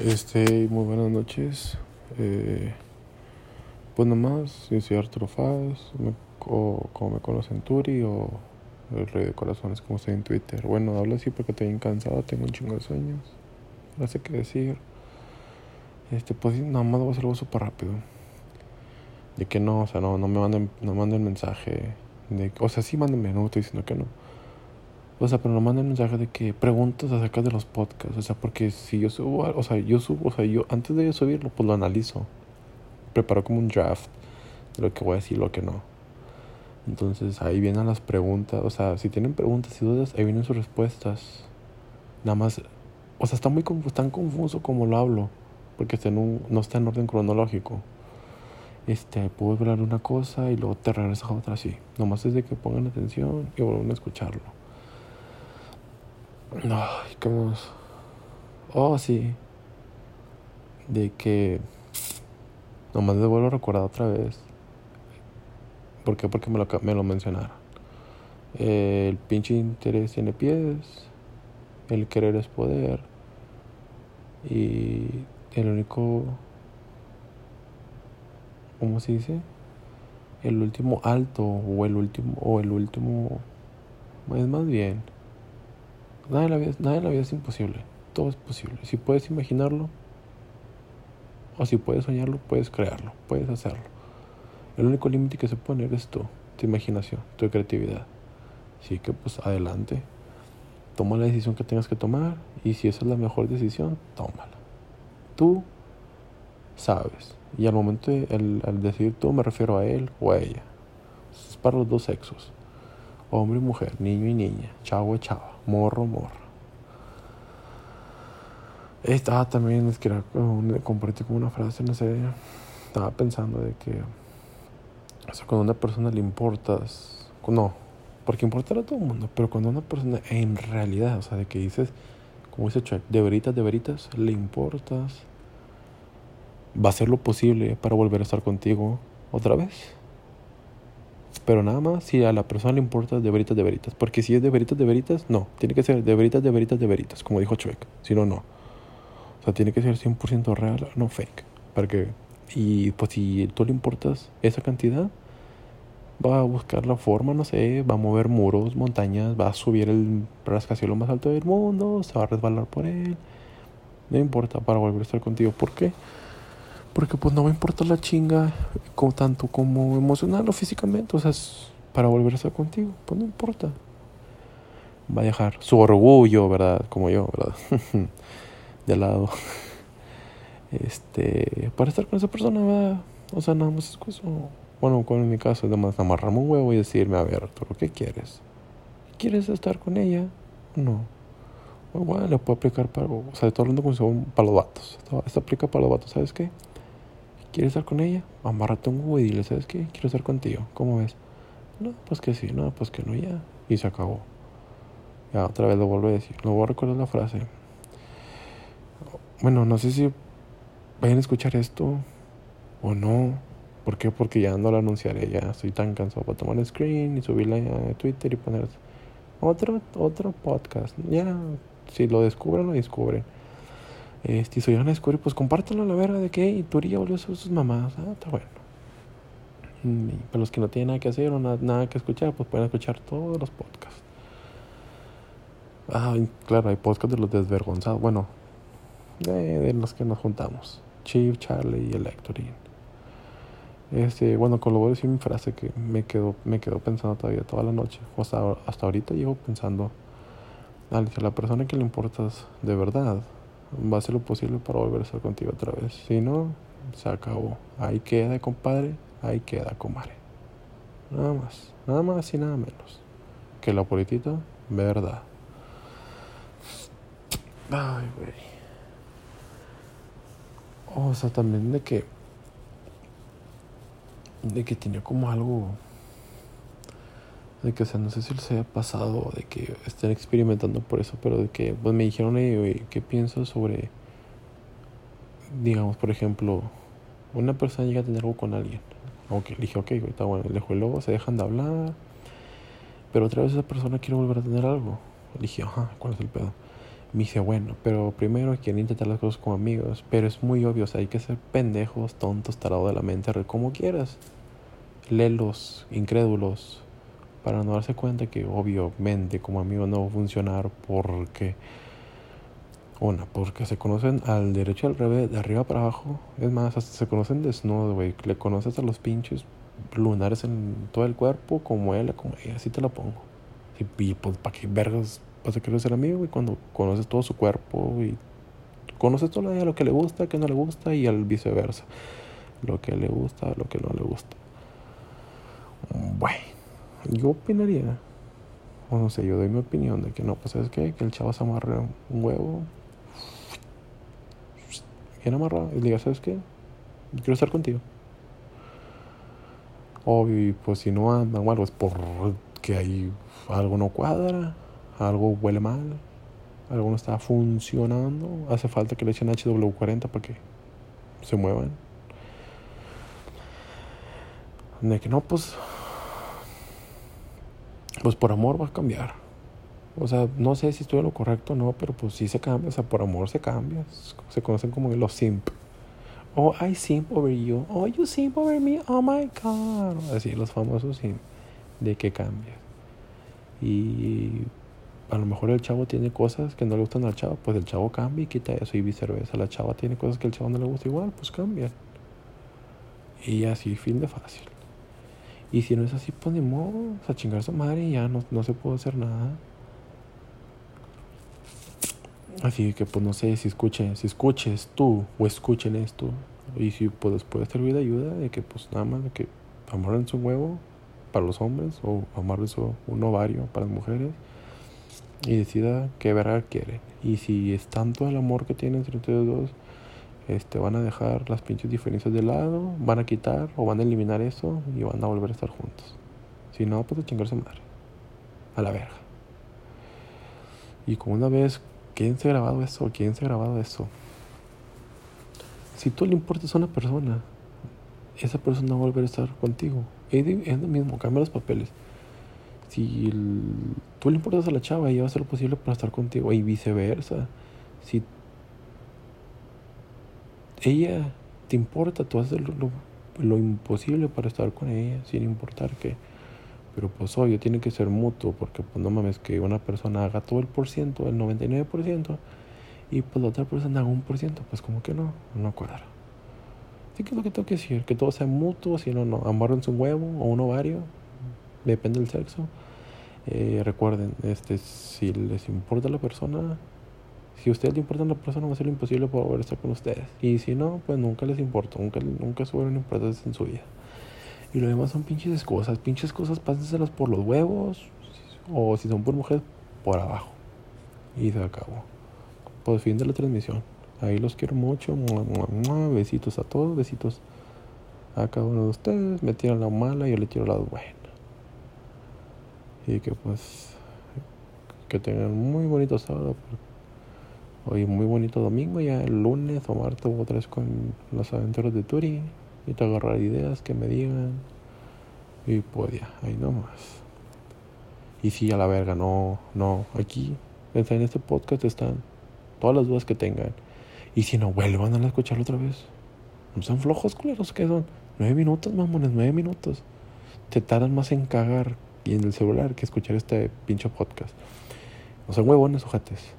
Este, muy buenas noches. Eh, pues nomás, yo soy Arturo Faz, o como me conocen Turi, o el Rey de Corazones, como estoy en Twitter. Bueno, hablo así porque estoy bien cansado, tengo un chingo de sueños. No sé qué decir. Este, pues nada más voy a hacer algo súper rápido. De que no, o sea, no, no me manden, no manden mensaje. De, o sea, sí mándenme, no estoy diciendo que no. O sea, pero no manden mensaje de que preguntas acerca de los podcasts. O sea, porque si yo subo, o sea, yo subo, o sea, yo antes de subirlo, pues lo analizo. Preparo como un draft de lo que voy a decir y lo que no. Entonces ahí vienen las preguntas. O sea, si tienen preguntas y dudas, ahí vienen sus respuestas. Nada más, o sea, está muy tan confuso como lo hablo. Porque está en un, no está en orden cronológico este, puedo hablar una cosa y luego te regresas a otra así. Nomás es de que pongan atención y vuelvan a escucharlo. Ay, ¿qué más? Oh, sí. De que nomás les vuelvo a recordar otra vez. ¿Por qué? Porque me lo, me lo mencionaron. El pinche interés tiene pies. El querer es poder. Y el único ¿cómo se dice? El último alto o el último o el último es más bien nada en la vida, nada en la vida es imposible, todo es posible. Si puedes imaginarlo o si puedes soñarlo, puedes crearlo, puedes hacerlo. El único límite que se pone es tú, tu imaginación, tu creatividad. Así que pues adelante. Toma la decisión que tengas que tomar y si esa es la mejor decisión, tómala. Tú sabes. Y al momento, de, al decir tú, me refiero a él o a ella. Es para los dos sexos. Hombre y mujer, niño y niña, chavo y chava, morro, morro. Estaba también, es que era, compartí como una frase, no sé, estaba pensando de que, o sea, cuando a una persona le importas, no, porque importar a todo el mundo, pero cuando a una persona en realidad, o sea, de que dices, como dice Chuck, de veritas, de veritas, le importas, va a hacer lo posible para volver a estar contigo otra vez. Pero nada más si a la persona le importa de veritas de veritas. Porque si es de veritas de veritas, no. Tiene que ser de veritas de veritas de veritas, como dijo Chuek. Si no, no. O sea, tiene que ser 100% real, no fake. Para que, y pues si tú le importas esa cantidad, va a buscar la forma, no sé, va a mover muros, montañas, va a subir el rascacielos más alto del mundo, se va a resbalar por él. No importa para volver a estar contigo. ¿Por qué? Porque pues no me importa la chinga tanto como emocional o físicamente. O sea, para volver a estar contigo, pues no importa. Va a dejar su orgullo, ¿verdad? Como yo, ¿verdad? de lado. Este, para estar con esa persona, ¿verdad? O sea, nada más es eso. Bueno, en mi caso, nada más amarrarme un huevo y decirme, a ver, Arturo, ¿qué quieres? ¿Quieres estar con ella? No. Bueno, le puedo aplicar para, o sea, estoy hablando con para los vatos. Esto aplica para los vatos, ¿sabes qué? ¿Quieres estar con ella? Amárrate un huevo y dile, ¿sabes qué? Quiero estar contigo. ¿Cómo ves? No, pues que sí, no, pues que no, ya. Y se acabó. Ya otra vez lo vuelvo a decir. Lo voy a recordar la frase. Bueno, no sé si vayan a escuchar esto o no. ¿Por qué? Porque ya no lo anunciaré. Ya estoy tan cansado para tomar el screen y subirla a Twitter y poner otro, otro podcast. Ya, si lo descubren, lo descubren. Este, si van a descubrir, pues compártanlo a la verga de que y ya volvió a ser sus mamás. Ah, está bueno. Y para los que no tienen nada que hacer o nada, que escuchar, pues pueden escuchar todos los podcasts. Ah, claro, hay podcasts de los desvergonzados. Bueno, de, los que nos juntamos. Chief, Charlie y Electorin. Este, bueno, con lo voy a decir mi frase que me quedó, me quedó pensando todavía toda la noche. Hasta, hasta ahorita llevo pensando. a la persona que le importas de verdad va a hacer lo posible para volver a estar contigo otra vez. Si no, se acabó. Ahí queda, compadre. Ahí queda, comadre. Nada más. Nada más y nada menos. Que la política, verdad. Ay, güey. O sea, también de que. De que tenía como algo de que, o sea, no sé si les haya pasado, de que estén experimentando por eso, pero de que, pues me dijeron, ¿qué pienso sobre, digamos, por ejemplo, una persona llega a tener algo con alguien? Ok, le dije, ok, está bueno, le y luego se dejan de hablar, pero otra vez esa persona quiere volver a tener algo. Le dije, ajá, ¿cuál es el pedo? Me dice, bueno, pero primero quieren intentar las cosas como amigos. Pero es muy obvio, o sea, hay que ser pendejos, tontos, tarados de la mente, como quieras. Lelos, incrédulos, para no darse cuenta que obviamente como amigos no va a funcionar porque una, porque se conocen al derecho y al revés, de arriba para abajo. Es más, hasta se conocen desnudos, güey. Le conoces a los pinches lunares en todo el cuerpo, como él, como ella, así te la pongo. Y, pues, ¿para qué vergas vas a querer ser amigo, güey? Cuando conoces todo su cuerpo y conoces todo lo que le gusta, que no le gusta y al viceversa. Lo que le gusta, lo que no le gusta. Bueno, yo opinaría, o no sé, yo doy mi opinión de que no, pues, ¿sabes qué? Que el chavo se amarre un huevo bien amarrado y le diga, ¿sabes qué? Quiero estar contigo. Obvio, y pues si no andan o algo es porque ahí algo no cuadra, algo huele mal, algo no está funcionando, hace falta que le echen HW40 para que se muevan. De que no, pues, pues por amor va a cambiar. O sea, no sé si estoy en lo correcto o no, pero pues sí se cambia. O sea, por amor se cambia. Se conocen como los simp. Oh, I simp over you. Oh, you simp over me. Oh my god. Así, los famosos simp. De que cambia. Y a lo mejor el chavo tiene cosas que no le gustan al chavo, pues el chavo cambia y quita eso y viceversa. La chava tiene cosas que el chavo no le gusta igual, pues cambia. Y así, fin de fácil. Y si no es así, pues ni modo, a chingar a su madre y ya no, no se puede hacer nada. Así que pues no sé si escuchen, si escuches tú o escuchen esto y si pues puede servir de ayuda de que pues nada más de que amarren su huevo para los hombres o amarren su, un ovario para las mujeres y decida qué verga quieren. Y si es tanto el amor que tienen entre ustedes dos, este, van a dejar las pinches diferencias de lado, van a quitar o van a eliminar eso y van a volver a estar juntos. Si no, pues a chingarse madre. A la verga. Y como una vez ¿Quién se ha grabado eso? ¿Quién se ha grabado eso? Si tú le importas a una persona, esa persona va a volver a estar contigo. Es, lo mismo, cambia los papeles. Si tú le importas a la chava, ella va a hacer lo posible para estar contigo. Y viceversa. Si ella te importa, tú haces lo, lo imposible para estar con ella, sin importar que pero pues obvio, tiene que ser mutuo, porque pues no mames que una persona haga todo el por ciento, el 99%, y pues la otra persona haga un por ciento, pues como que no, no cuadra. Así que es lo que tengo que decir, que todo sea mutuo, si no, no, amárrense un huevo o un ovario, depende del sexo. Eh, recuerden, este, si les importa la persona, si a ustedes le importa la persona, va a ser lo imposible poder estar con ustedes. Y si no, pues nunca les importa, nunca, nunca subieron importantes en su vida. Y lo demás son pinches cosas. Pinches cosas, pásenselas por los huevos. O si son por mujeres, por abajo. Y se acabó. Por fin de la transmisión. Ahí los quiero mucho. Besitos a todos. Besitos a cada uno de ustedes. Me tiran la mala y yo le tiro la buena. Y que pues. Que tengan muy bonito sábado. Hoy muy bonito domingo. Ya el lunes o martes otra vez con las aventuras de Turi y te agarrar ideas que me digan y pues ya, ahí nomás. Y si a la verga, no, no, aquí en este podcast están todas las dudas que tengan. Y si no, vuelvan a escucharlo otra vez. No son flojos, culeros, que son? Nueve minutos, mamones, nueve minutos. Te tardan más en cagar y en el celular que escuchar este pinche podcast. No son huevones, ojates.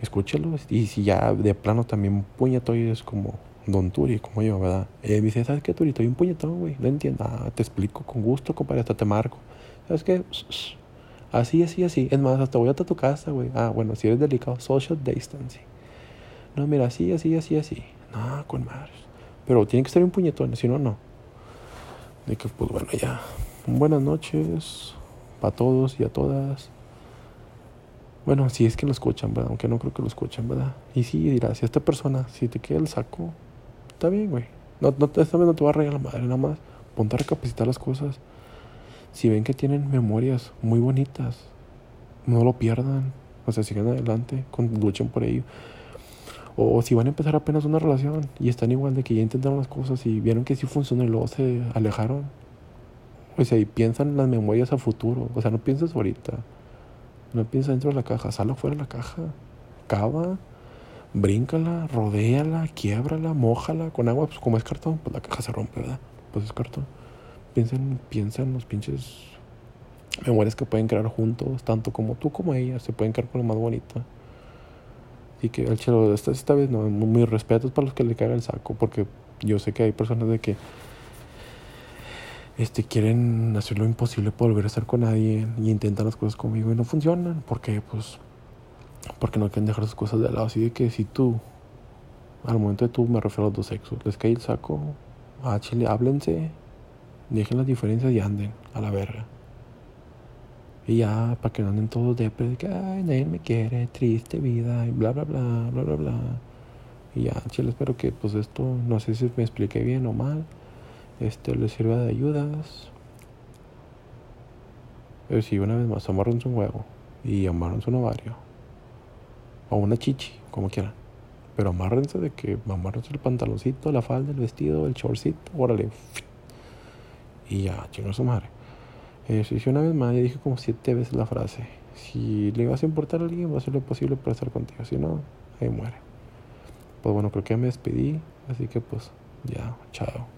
Escúchalo. Y si ya de plano también es como Don Turi, como yo, ¿verdad? Y me dice, ¿sabes qué, Turi? Estoy un puñetón, güey. No entiendo. Ah, te explico con gusto, compadre. Hasta te marco. ¿Sabes qué? Así, así, así. Es más, hasta voy hasta tu casa, güey. Ah, bueno, si eres delicado, social distancing. No, mira, así, así, así, así. No, con más. Pero tiene que ser un puñetón, si no, no. De que, pues bueno, ya. Buenas noches para todos y a todas. Bueno, si es que lo escuchan, ¿verdad? Aunque no creo que lo escuchen, ¿verdad? Y sí, dirá, si esta persona, si te queda el saco, está bien, güey. No, no, esta vez no te va a rayar la madre, nada más. Ponte a recapacitar las cosas. Si ven que tienen memorias muy bonitas, no lo pierdan. O sea, sigan adelante, con, luchen por ello. O si van a empezar apenas una relación y están igual de que ya intentaron las cosas y vieron que sí funcionó y luego se alejaron. O sea, y piensan en las memorias a futuro. O sea, no pienses ahorita. No pienses dentro de la caja, sal fuera de la caja. cava, bríncala, rodéala, quiebrala, mojala con agua, pues como es cartón, pues la caja se rompe, ¿verdad? Pues es cartón. Piensa en, piensa en los pinches memorias que pueden crear juntos, tanto como tú como ella, se pueden crear con lo más bonito. Así que el chelo, esta, esta vez no, mis respetos para los que le cagan el saco, porque yo sé que hay personas de que este, quieren hacer lo imposible por volver a estar con nadie y intentan las cosas conmigo y no funcionan. porque Pues porque no quieren dejar sus cosas de lado. Así de que si tú, al momento de tú, me refiero a los dos sexos, les cae el saco, a Chile, háblense, dejen las diferencias y anden a la verga. Y ya, para que no anden todos de que, ay, nadie me quiere, triste vida, y bla, bla, bla, bla, bla, bla. Y ya, chile, espero que pues esto, no sé si me expliqué bien o mal, este les sirva de ayudas. Pero si una vez más, amárrense un huevo y amárrense un ovario. O una chichi, como quieran. Pero amárrense de que amárrense el pantaloncito, la falda, el vestido, el shortcito, órale. Y ya, chingo su madre. Eh, si una vez más, ya dije como siete veces la frase. Si le vas a importar a alguien, va a hacer lo posible para estar contigo. Si no, ahí muere. Pues bueno, creo que ya me despedí. Así que pues ya, chao.